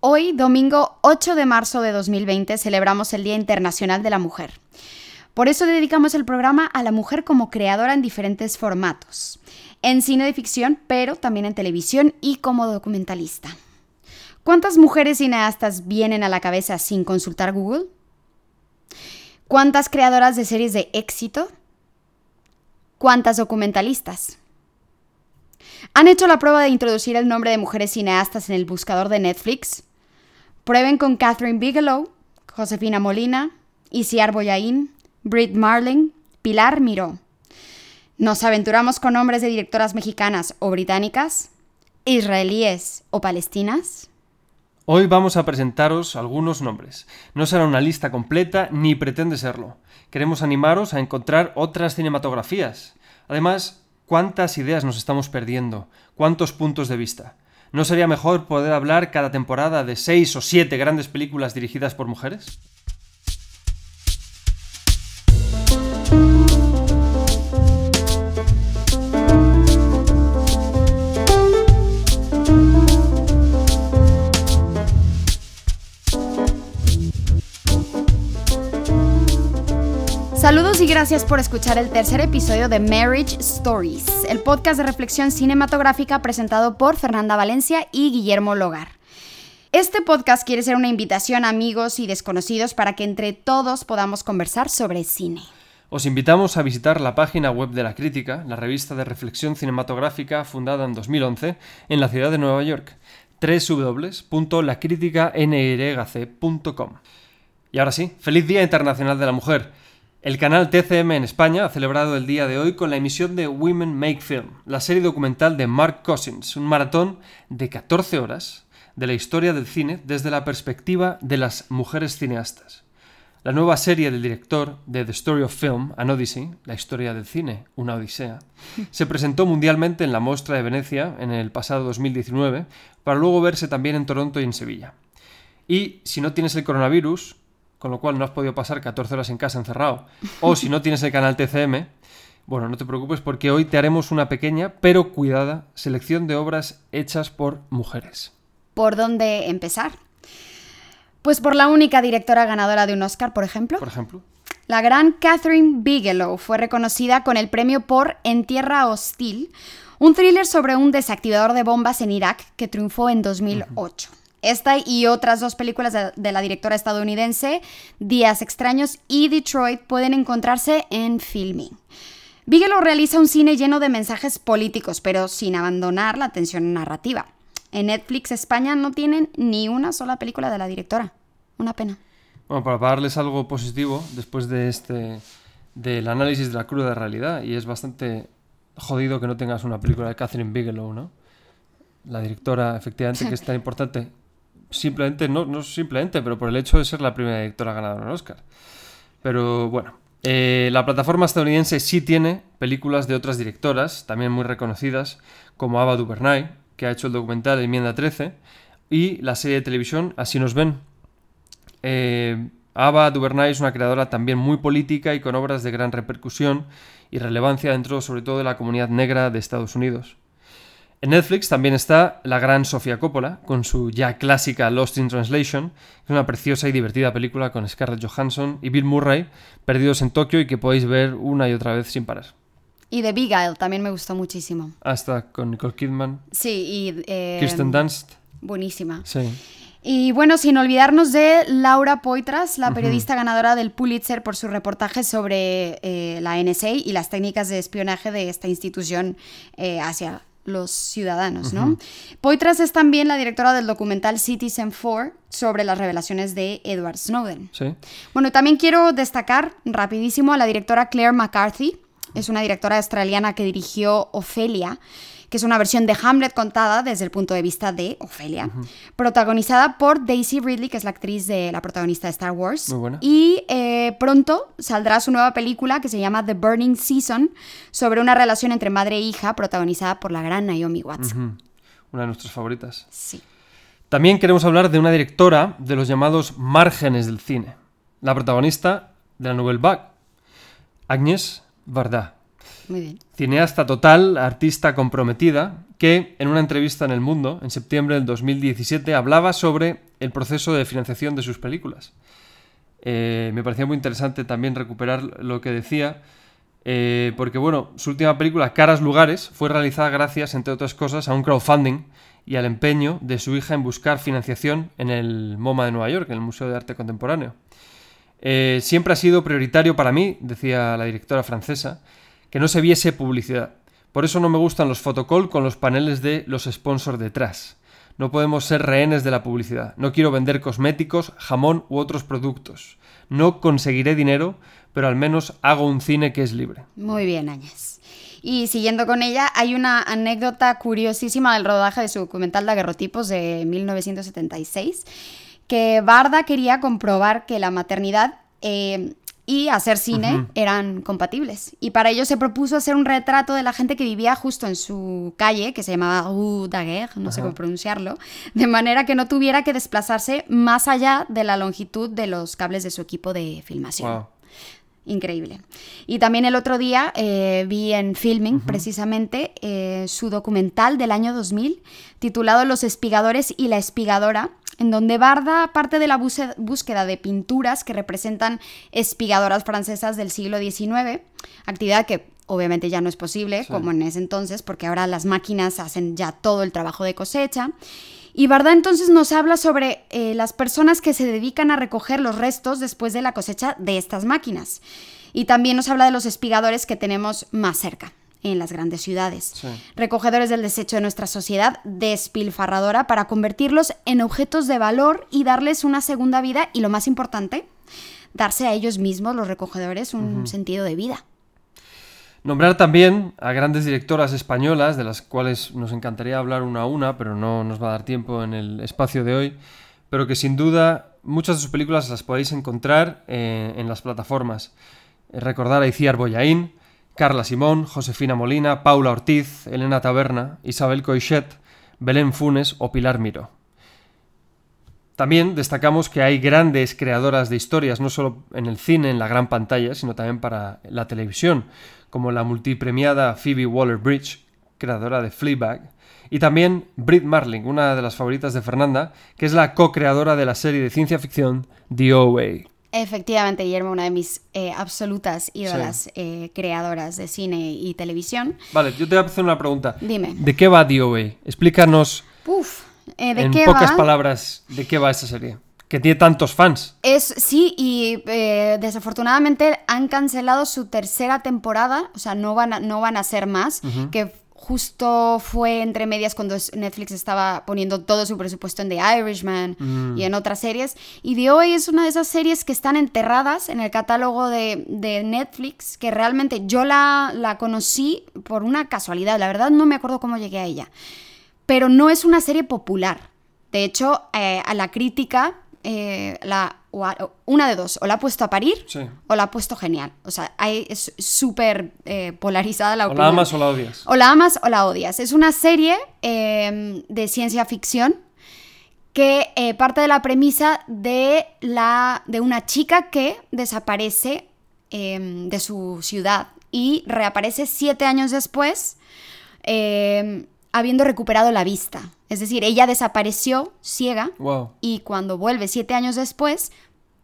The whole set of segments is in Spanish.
Hoy, domingo 8 de marzo de 2020, celebramos el Día Internacional de la Mujer. Por eso dedicamos el programa a la mujer como creadora en diferentes formatos, en cine de ficción, pero también en televisión y como documentalista. ¿Cuántas mujeres cineastas vienen a la cabeza sin consultar Google? ¿Cuántas creadoras de series de éxito? ¿Cuántas documentalistas? ¿Han hecho la prueba de introducir el nombre de mujeres cineastas en el buscador de Netflix? Prueben con Catherine Bigelow, Josefina Molina, Isiar Boyain, Britt Marling, Pilar Miró. ¿Nos aventuramos con nombres de directoras mexicanas o británicas? ¿Israelíes o palestinas? Hoy vamos a presentaros algunos nombres. No será una lista completa ni pretende serlo. Queremos animaros a encontrar otras cinematografías. Además, ¿cuántas ideas nos estamos perdiendo? ¿Cuántos puntos de vista? ¿No sería mejor poder hablar cada temporada de seis o siete grandes películas dirigidas por mujeres? Gracias por escuchar el tercer episodio de Marriage Stories, el podcast de reflexión cinematográfica presentado por Fernanda Valencia y Guillermo Logar. Este podcast quiere ser una invitación a amigos y desconocidos para que entre todos podamos conversar sobre cine. Os invitamos a visitar la página web de La Crítica, la revista de reflexión cinematográfica fundada en 2011 en la ciudad de Nueva York, www.lacriticanyrgc.com. Y ahora sí, feliz Día Internacional de la Mujer. El canal TCM en España ha celebrado el día de hoy con la emisión de Women Make Film, la serie documental de Mark Cousins, un maratón de 14 horas de la historia del cine desde la perspectiva de las mujeres cineastas. La nueva serie del director de The Story of Film, An Odyssey, la historia del cine, una odisea, se presentó mundialmente en la Mostra de Venecia en el pasado 2019, para luego verse también en Toronto y en Sevilla. Y si no tienes el coronavirus, con lo cual no has podido pasar 14 horas en casa encerrado, o si no tienes el canal TCM, bueno, no te preocupes porque hoy te haremos una pequeña pero cuidada selección de obras hechas por mujeres. ¿Por dónde empezar? Pues por la única directora ganadora de un Oscar, por ejemplo. Por ejemplo. La gran Catherine Bigelow fue reconocida con el premio por En Tierra Hostil, un thriller sobre un desactivador de bombas en Irak que triunfó en 2008. Esta y otras dos películas de, la directora estadounidense, Días Extraños y Detroit, pueden encontrarse en Filming. Bigelow realiza un cine lleno de mensajes políticos, pero sin abandonar la tensión narrativa. En Netflix España no tienen ni una sola película de la directora. Una pena. Bueno, para darles algo positivo después de este del análisis de la cruda realidad y es bastante jodido que no tengas una película de Catherine Bigelow, ¿no? La directora, efectivamente, que es tan importante simplemente, no, no simplemente, pero por el hecho de ser la primera directora ganadora en Oscar. Pero bueno, eh, la plataforma estadounidense sí tiene películas de otras directoras, también muy reconocidas, como Ava DuVernay, que ha hecho el documental Enmienda 13, y la serie de televisión Así nos ven. Eh, Ava DuVernay es una creadora también muy política y con obras de gran repercusión y relevancia dentro sobre todo de la comunidad negra de Estados Unidos. En Netflix también está la gran Sofía Coppola, con su ya clásica Lost in Translation, que es una preciosa y divertida película con Scarlett Johansson y Bill Murray, perdidos en Tokio y que podéis ver una y otra vez sin parar. Y The Isle también me gustó muchísimo. Hasta con Nicole Kidman. Sí, y... Eh, Kirsten Dunst. Buenísima. Sí. Y bueno, sin olvidarnos de Laura Poitras, la periodista ganadora del Pulitzer por su reportaje sobre eh, la NSA y las técnicas de espionaje de esta institución eh, hacia los ciudadanos, ¿no? Poitras es también la directora del documental Citizen 4 sobre las revelaciones de Edward Snowden. Sí. Bueno, también quiero destacar rapidísimo a la directora Claire McCarthy, es una directora australiana que dirigió Ofelia que es una versión de Hamlet contada desde el punto de vista de Ofelia, protagonizada por Daisy Ridley, que es la actriz de la protagonista de Star Wars. Muy buena. Y eh, pronto saldrá su nueva película que se llama The Burning Season, sobre una relación entre madre e hija, protagonizada por la gran Naomi Watts. Una de nuestras favoritas. Sí. También queremos hablar de una directora de los llamados márgenes del cine. La protagonista de la Nouvelle Vague, Agnès Varda. Cineasta total, artista comprometida, que en una entrevista en El Mundo, en septiembre del 2017, hablaba sobre el proceso de financiación de sus películas. Eh, me parecía muy interesante también recuperar lo que decía, eh, porque bueno, su última película, Caras Lugares, fue realizada gracias, entre otras cosas, a un crowdfunding y al empeño de su hija en buscar financiación en el MoMA de Nueva York, en el Museo de Arte Contemporáneo. Eh, siempre ha sido prioritario para mí, decía la directora francesa, que no se viese publicidad. Por eso no me gustan los fotocall con los paneles de los sponsors detrás. No podemos ser rehenes de la publicidad. No quiero vender cosméticos, jamón u otros productos. No conseguiré dinero, pero al menos hago un cine que es libre. Muy bien, Áñez. Y siguiendo con ella, hay una anécdota curiosísima del rodaje de su documental Daguerrotipos de 1976, que Barda quería comprobar que la maternidad eh, y hacer cine eran compatibles. Y para ello se propuso hacer un retrato de la gente que vivía justo en su calle, que se llamaba Rue Daguerre, no sé cómo pronunciarlo, de manera que no tuviera que desplazarse más allá de la longitud de los cables de su equipo de filmación. Increíble. Y también el otro día eh, vi en Filming, precisamente, eh, su documental del año 2000, titulado Los espigadores y la espigadora, en donde Barda parte de la búsqueda de pinturas que representan espigadoras francesas del siglo XIX, actividad que obviamente ya no es posible, como en ese entonces, porque ahora las máquinas hacen ya todo el trabajo de cosecha. Y Barda entonces nos habla sobre eh, las personas que se dedican a recoger los restos después de la cosecha de estas máquinas. Y también nos habla de los espigadores que tenemos más cerca en las grandes ciudades. Recogedores del desecho de nuestra sociedad despilfarradora para convertirlos en objetos de valor y darles una segunda vida y lo más importante, darse a ellos mismos, los recogedores, un sentido de vida. Nombrar también a grandes directoras españolas, de las cuales nos encantaría hablar una a una, pero no nos va a dar tiempo en el espacio de hoy, pero que sin duda muchas de sus películas las podéis encontrar eh, en las plataformas. recordar a Iciar Boyaín, Carla Simón, Josefina Molina, Paula Ortiz, Elena Taberna, Isabel Coixet, Belén Funes o Pilar Miro. También destacamos que hay grandes creadoras de historias, no solo en el cine, en la gran pantalla, sino también para la televisión, como la multipremiada Phoebe Waller-Bridge, creadora de Fleabag, y también Britt Marling, una de las favoritas de Fernanda, que es la co-creadora de la serie de ciencia ficción The OA. Efectivamente, Guillermo, una de mis eh, absolutas ídolas eh, creadoras de cine y televisión. Vale, yo te voy a hacer una pregunta. Dime. ¿De qué va DOA? Explícanos Uf, eh, ¿de en qué pocas va? palabras de qué va esta serie. Que tiene tantos fans. Es, sí, y desafortunadamente han cancelado su tercera temporada, o sea, no van a, no van a ser más, que justo fue entre medias cuando Netflix estaba poniendo todo su presupuesto en The Irishman Mm. y en otras series. Y The hoy es una de esas series que están enterradas en el catálogo de, de Netflix, que realmente yo la, la conocí por una casualidad. La verdad no me acuerdo cómo llegué a ella. Pero no es una serie popular. De hecho, eh, a la crítica, eh, la, o a- una de dos, o la ha puesto a parir Sí. o la ha puesto genial. O sea, hay- es súper eh, polarizada la O opinión. la amas o la odias. O la amas o la odias. Es una serie eh, de ciencia ficción que eh, parte de la premisa de, la, de una chica que desaparece eh, de su ciudad y reaparece siete años después eh, habiendo recuperado la vista. Es decir, ella desapareció ciega Wow. y cuando vuelve siete años después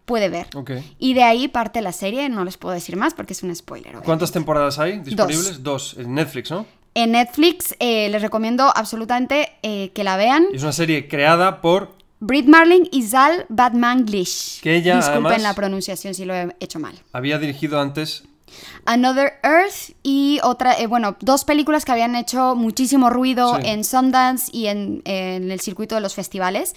puede ver. Ok. Y de ahí parte la serie, no les puedo decir más porque es un spoiler. obviamente. ¿Cuántas temporadas hay disponibles? Dos. En Netflix, ¿no? En Netflix eh, les recomiendo absolutamente eh, que la vean. Es una serie creada por. Brit Marling y Zal Batmanglish. Que ella, Disculpen además- la pronunciación si lo he hecho mal. Había dirigido antes. Another Earth y otra, eh, bueno, dos películas que habían hecho muchísimo ruido Sí. en Sundance y en, en el circuito de los festivales.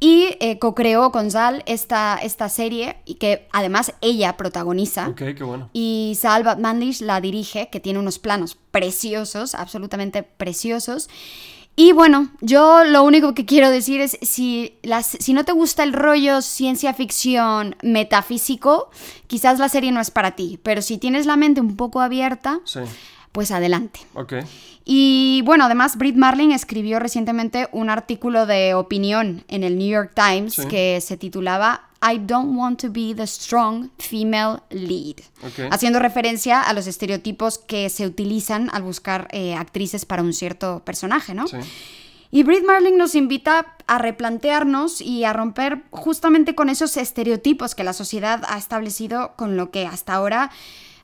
Y eh, co-creó con Zal esta, esta serie y que además ella protagoniza. Ok, qué bueno. Y Sal Batmanlish la dirige, que tiene unos planos preciosos, absolutamente preciosos. Y bueno, yo lo único que quiero decir es, si, las, si no te gusta el rollo ciencia ficción metafísico, quizás la serie no es para ti, pero si tienes la mente un poco abierta, Sí. pues adelante. Y bueno, además Brit Marling escribió recientemente un artículo de opinión en el New York Times Sí. que se titulaba I don't want to be the strong female lead, haciendo referencia a los estereotipos que se utilizan al buscar eh, actrices para un cierto personaje, ¿no? Sí. Y Brit Marling nos invita a replantearnos y a romper justamente con esos estereotipos que la sociedad ha establecido con lo que hasta ahora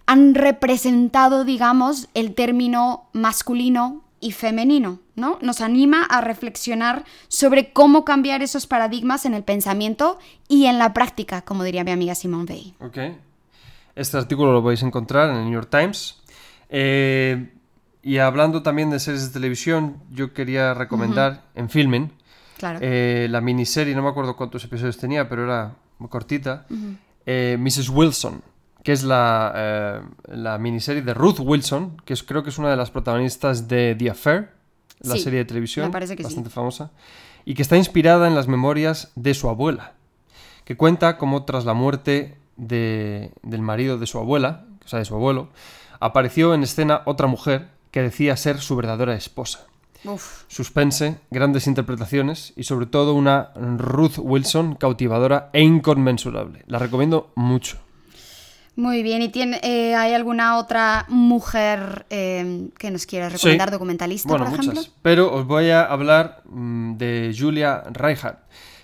han representado, digamos, el término masculino y femenino, ¿no? Nos anima a reflexionar sobre cómo cambiar esos paradigmas en el pensamiento y en la práctica, como diría mi amiga Simone Bay. Ok. Este artículo lo podéis encontrar en el New York Times. Eh, y hablando también de series de televisión, yo quería recomendar en Filming Claro. eh, la miniserie, no me acuerdo cuántos episodios tenía, pero era muy cortita, eh, Mrs. Wilson, que es la, eh, la miniserie de Ruth Wilson, que es, creo que es una de las protagonistas de The Affair, la Sí, serie de televisión, sí. bastante famosa, y que está inspirada en las memorias de su abuela, que cuenta cómo tras la muerte de- del marido de su abuela, o sea, de su abuelo, apareció en escena otra mujer que decía ser su verdadera esposa Uf. suspense, grandes interpretaciones y sobre todo una Ruth Wilson cautivadora e inconmensurable. La recomiendo mucho. Muy bien, ¿y tiene, eh, hay alguna otra mujer eh, que nos quiera recomendar, Sí. documentalista, Bueno, por muchas. ejemplo? Pero os voy a hablar mm, de Julia Reinhardt,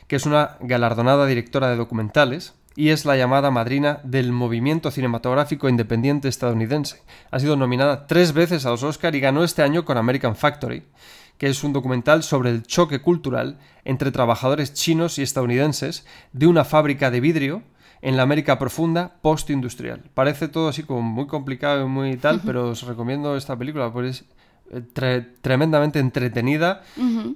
que es una galardonada directora de documentales y es la llamada madrina del movimiento cinematográfico independiente estadounidense. Ha sido nominada tres veces a los Oscar y ganó este año con American Factory, que es un documental sobre el choque cultural entre trabajadores chinos y estadounidenses de una fábrica de vidrio en la América profunda postindustrial. Parece todo así como muy complicado y muy tal, pero os recomiendo esta película, porque es eh, tre- tremendamente entretenida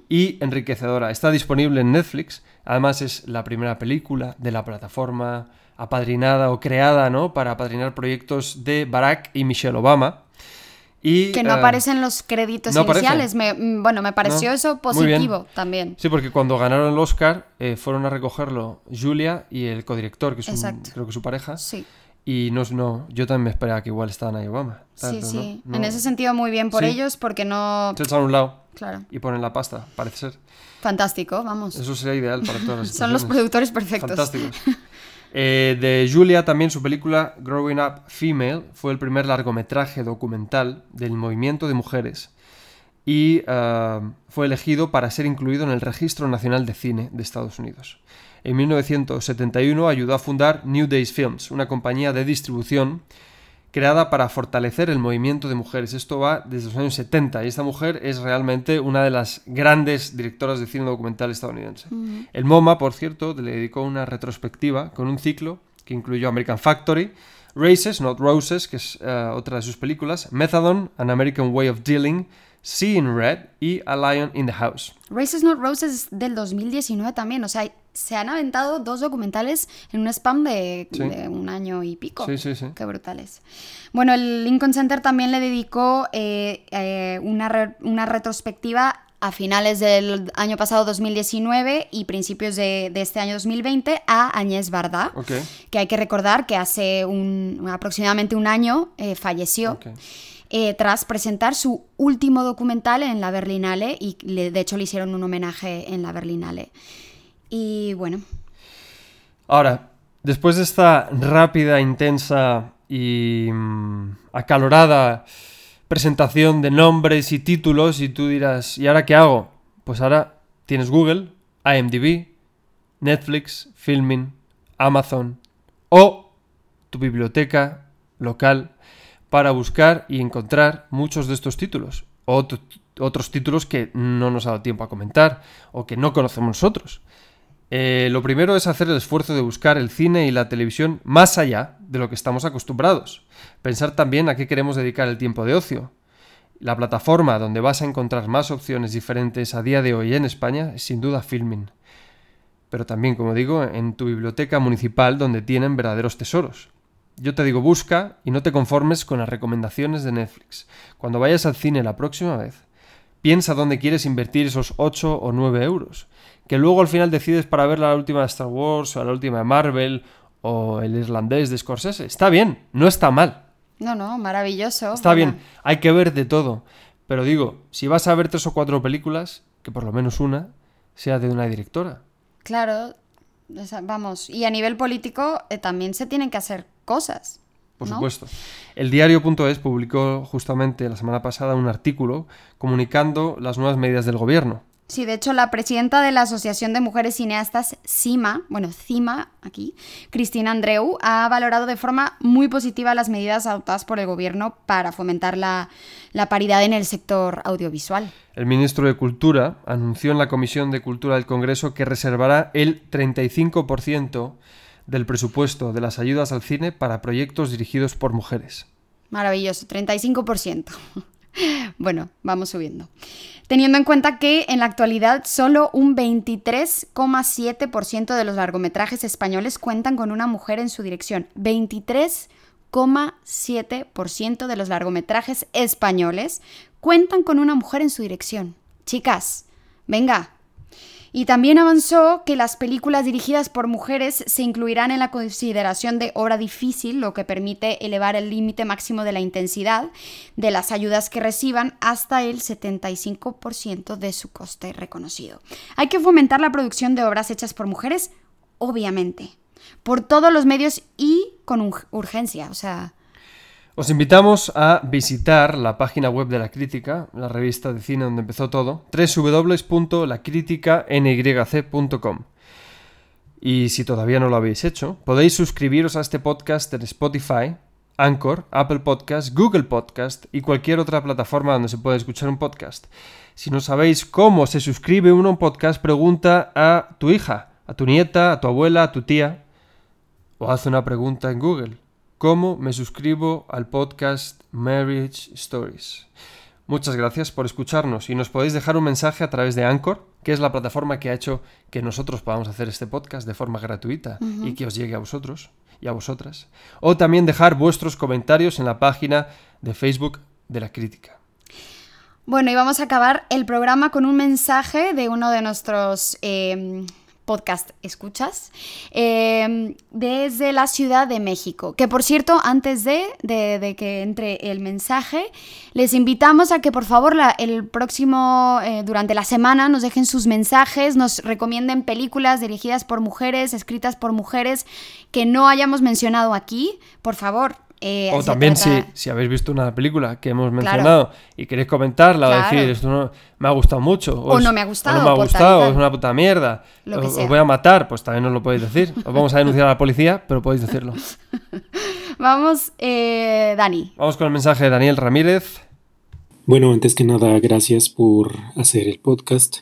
y enriquecedora. Está disponible en Netflix. Además es la primera película de la plataforma apadrinada o creada, ¿no? Para apadrinar proyectos de Barack y Michelle Obama. Y, Que no eh, aparecen los créditos no iniciales. Me- mm, bueno, me pareció No. eso positivo también. Sí, porque cuando ganaron el Oscar eh, fueron a recogerlo Julia y el codirector, que es un- creo que su pareja. Sí, Y no, no, yo también me esperaba que igual estaban ahí Obama. sí, sí. no- En ese sentido, muy bien por Sí. ellos, porque no... Se echan a un lado Claro, y ponen la pasta, parece ser. fantástico, vamos. Eso sería ideal para todas las Son los productores perfectos. Fantásticos. Eh, de Julia también su película Growing Up Female fue el primer largometraje documental del movimiento de mujeres y ah, fue elegido para ser incluido en el Registro Nacional de Cine de Estados Unidos. En 1971 ayudó a fundar New Days Films, una compañía de distribución creada para fortalecer el movimiento de mujeres. Esto va desde los años 70 y esta mujer es realmente una de las grandes directoras de cine documental estadounidense. El MoMA, por cierto, le dedicó una retrospectiva con un ciclo que incluyó American Factory, Races, Not Roses, que es eh, otra de sus películas, Methadone, An American Way of Dealing, Seeing Red y A Lion in the House. Races Not Roses del 2019 también, o sea, se han aventado dos documentales en un spam de, Sí. de un año y pico. Sí, sí, sí. Qué brutales. Bueno, el Lincoln Center también le dedicó eh, eh, una, re- una retrospectiva a finales del año pasado 2019 y principios de, de este año 2020 a Agnès Varda, Ok. que hay que recordar que hace un, aproximadamente un año eh, falleció. Ok. Eh, tras presentar su último documental en la Berlinale y le- de hecho le hicieron un homenaje en la Berlinale. Y bueno, Ahora, después de esta rápida, intensa y mm, acalorada presentación de nombres y títulos, y tú dirás, ¿y ahora qué hago? Pues ahora tienes Google, IMDb, Netflix, Filming, Amazon o tu biblioteca local para buscar y encontrar muchos de estos títulos. O ot- otros títulos que no nos ha dado tiempo a comentar o que no conocemos nosotros. Eh, lo primero es hacer el esfuerzo de buscar el cine y la televisión más allá de lo que estamos acostumbrados. Pensar también a qué queremos dedicar el tiempo de ocio. La plataforma donde vas a encontrar más opciones diferentes a día de hoy en España es sin duda Filmin. Pero también, como digo, en tu biblioteca municipal donde tienen verdaderos tesoros. Yo te digo, busca y no te conformes con las recomendaciones de Netflix. Cuando vayas al cine la próxima vez, piensa dónde quieres invertir esos 8 o 9 euros. Que luego al final decides para ver la última de Star Wars o la última de Marvel o el irlandés de Scorsese. Está bien, no está mal. no, no, maravilloso. Está Bueno, bien, hay que ver de todo. Pero digo, si vas a ver tres o cuatro películas, que por lo menos una sea de una directora. Claro, vamos, y a nivel político eh, también se tienen que hacer cosas. Por ¿no? supuesto. El diario.es publicó justamente la semana pasada un artículo comunicando las nuevas medidas del gobierno. Sí, de hecho, la presidenta de la Asociación de Mujeres Cineastas, CIMA, bueno, CIMA aquí, Cristina Andreu, ha valorado de forma muy positiva las medidas adoptadas por el gobierno para fomentar la, la paridad en el sector audiovisual. El ministro de Cultura anunció en la Comisión de Cultura del Congreso que reservará el 35% del presupuesto de las ayudas al cine para proyectos dirigidos por mujeres. Maravilloso, 35%. Bueno, vamos subiendo. Teniendo en cuenta que en la actualidad solo un 23,7% de los largometrajes españoles cuentan con una mujer en su dirección. 23,7% de los largometrajes españoles cuentan con una mujer en su dirección. Chicas, venga, y también avanzó que las películas dirigidas por mujeres se incluirán en la consideración de obra difícil, lo que permite elevar el límite máximo de la intensidad de las ayudas que reciban hasta el 75% de su coste reconocido. Hay que fomentar la producción de obras hechas por mujeres, obviamente, por todos los medios y con urgencia, o sea, os invitamos a visitar la página web de La Crítica, la revista de cine donde empezó todo, www.lacriticanyc.com. Y si todavía no lo habéis hecho, podéis suscribiros a este podcast en Spotify, Anchor, Apple Podcast, Google Podcast y cualquier otra plataforma donde se pueda escuchar un podcast. Si no sabéis cómo se suscribe uno a un podcast, pregunta a tu hija, a tu nieta, a tu abuela, a tu tía, o haz una pregunta en Google cómo me suscribo al podcast Marriage Stories. Muchas gracias por escucharnos y nos podéis dejar un mensaje a través de Anchor, que es la plataforma que ha hecho que nosotros podamos hacer este podcast de forma gratuita y que os llegue a vosotros y a vosotras. O también dejar vuestros comentarios en la página de Facebook de la crítica. Bueno, y vamos a acabar el programa con un mensaje de uno de nuestros eh, podcast escuchas em, desde la Ciudad de México. Que por cierto, antes de, que entre el mensaje, les invitamos a que por favor el próximo, eh, durante la semana, nos dejen sus mensajes, nos recomienden películas dirigidas por mujeres, escritas por mujeres que no hayamos mencionado aquí. Por favor, eh, o también si, si, habéis visto una película que hemos mencionado y queréis comentarla o decir esto no, me ha gustado mucho o, no me ha gustado o no me ha gustado o es una puta mierda o, os voy a matar pues también nos lo podéis decir. Os vamos a denunciar a la policía pero podéis decirlo. Vamos eh, Dani. Vamos con el mensaje de Daniel Ramírez. Bueno antes que nada gracias por hacer el podcast.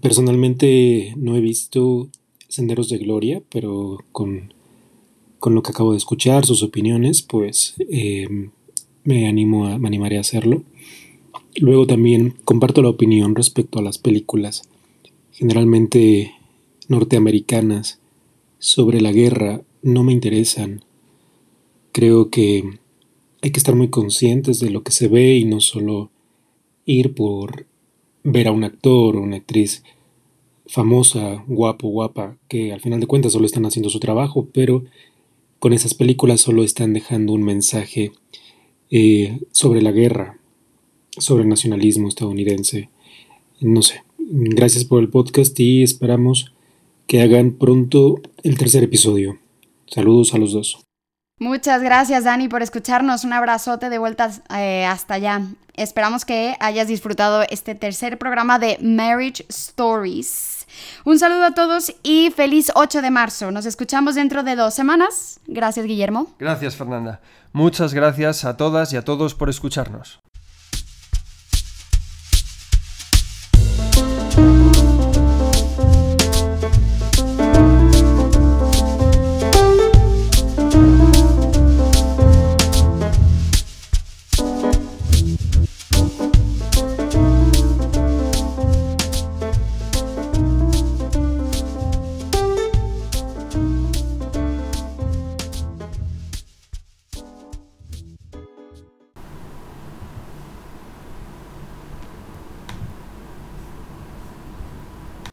Personalmente no he visto Senderos de Gloria pero con con lo que acabo de escuchar, sus opiniones, pues eh, me, animo a, me animaré a hacerlo. Luego también comparto la opinión respecto a las películas, generalmente norteamericanas, sobre la guerra, no me interesan. Creo que hay que estar muy conscientes de lo que se ve y no solo ir por ver a un actor o una actriz famosa, guapo, guapa, que al final de cuentas solo están haciendo su trabajo, pero con esas películas solo están dejando un mensaje eh, sobre la guerra, sobre el nacionalismo estadounidense. No sé. Gracias por el podcast y esperamos que hagan pronto el tercer episodio. Saludos a los dos. Muchas gracias Dani por escucharnos. Un abrazote de vuelta eh, hasta allá. Esperamos que hayas disfrutado este tercer programa de Marriage Stories. Un saludo a todos y feliz 8 de marzo. Nos escuchamos dentro de dos semanas. Gracias, Guillermo. Gracias, Fernanda. Muchas gracias a todas y a todos por escucharnos.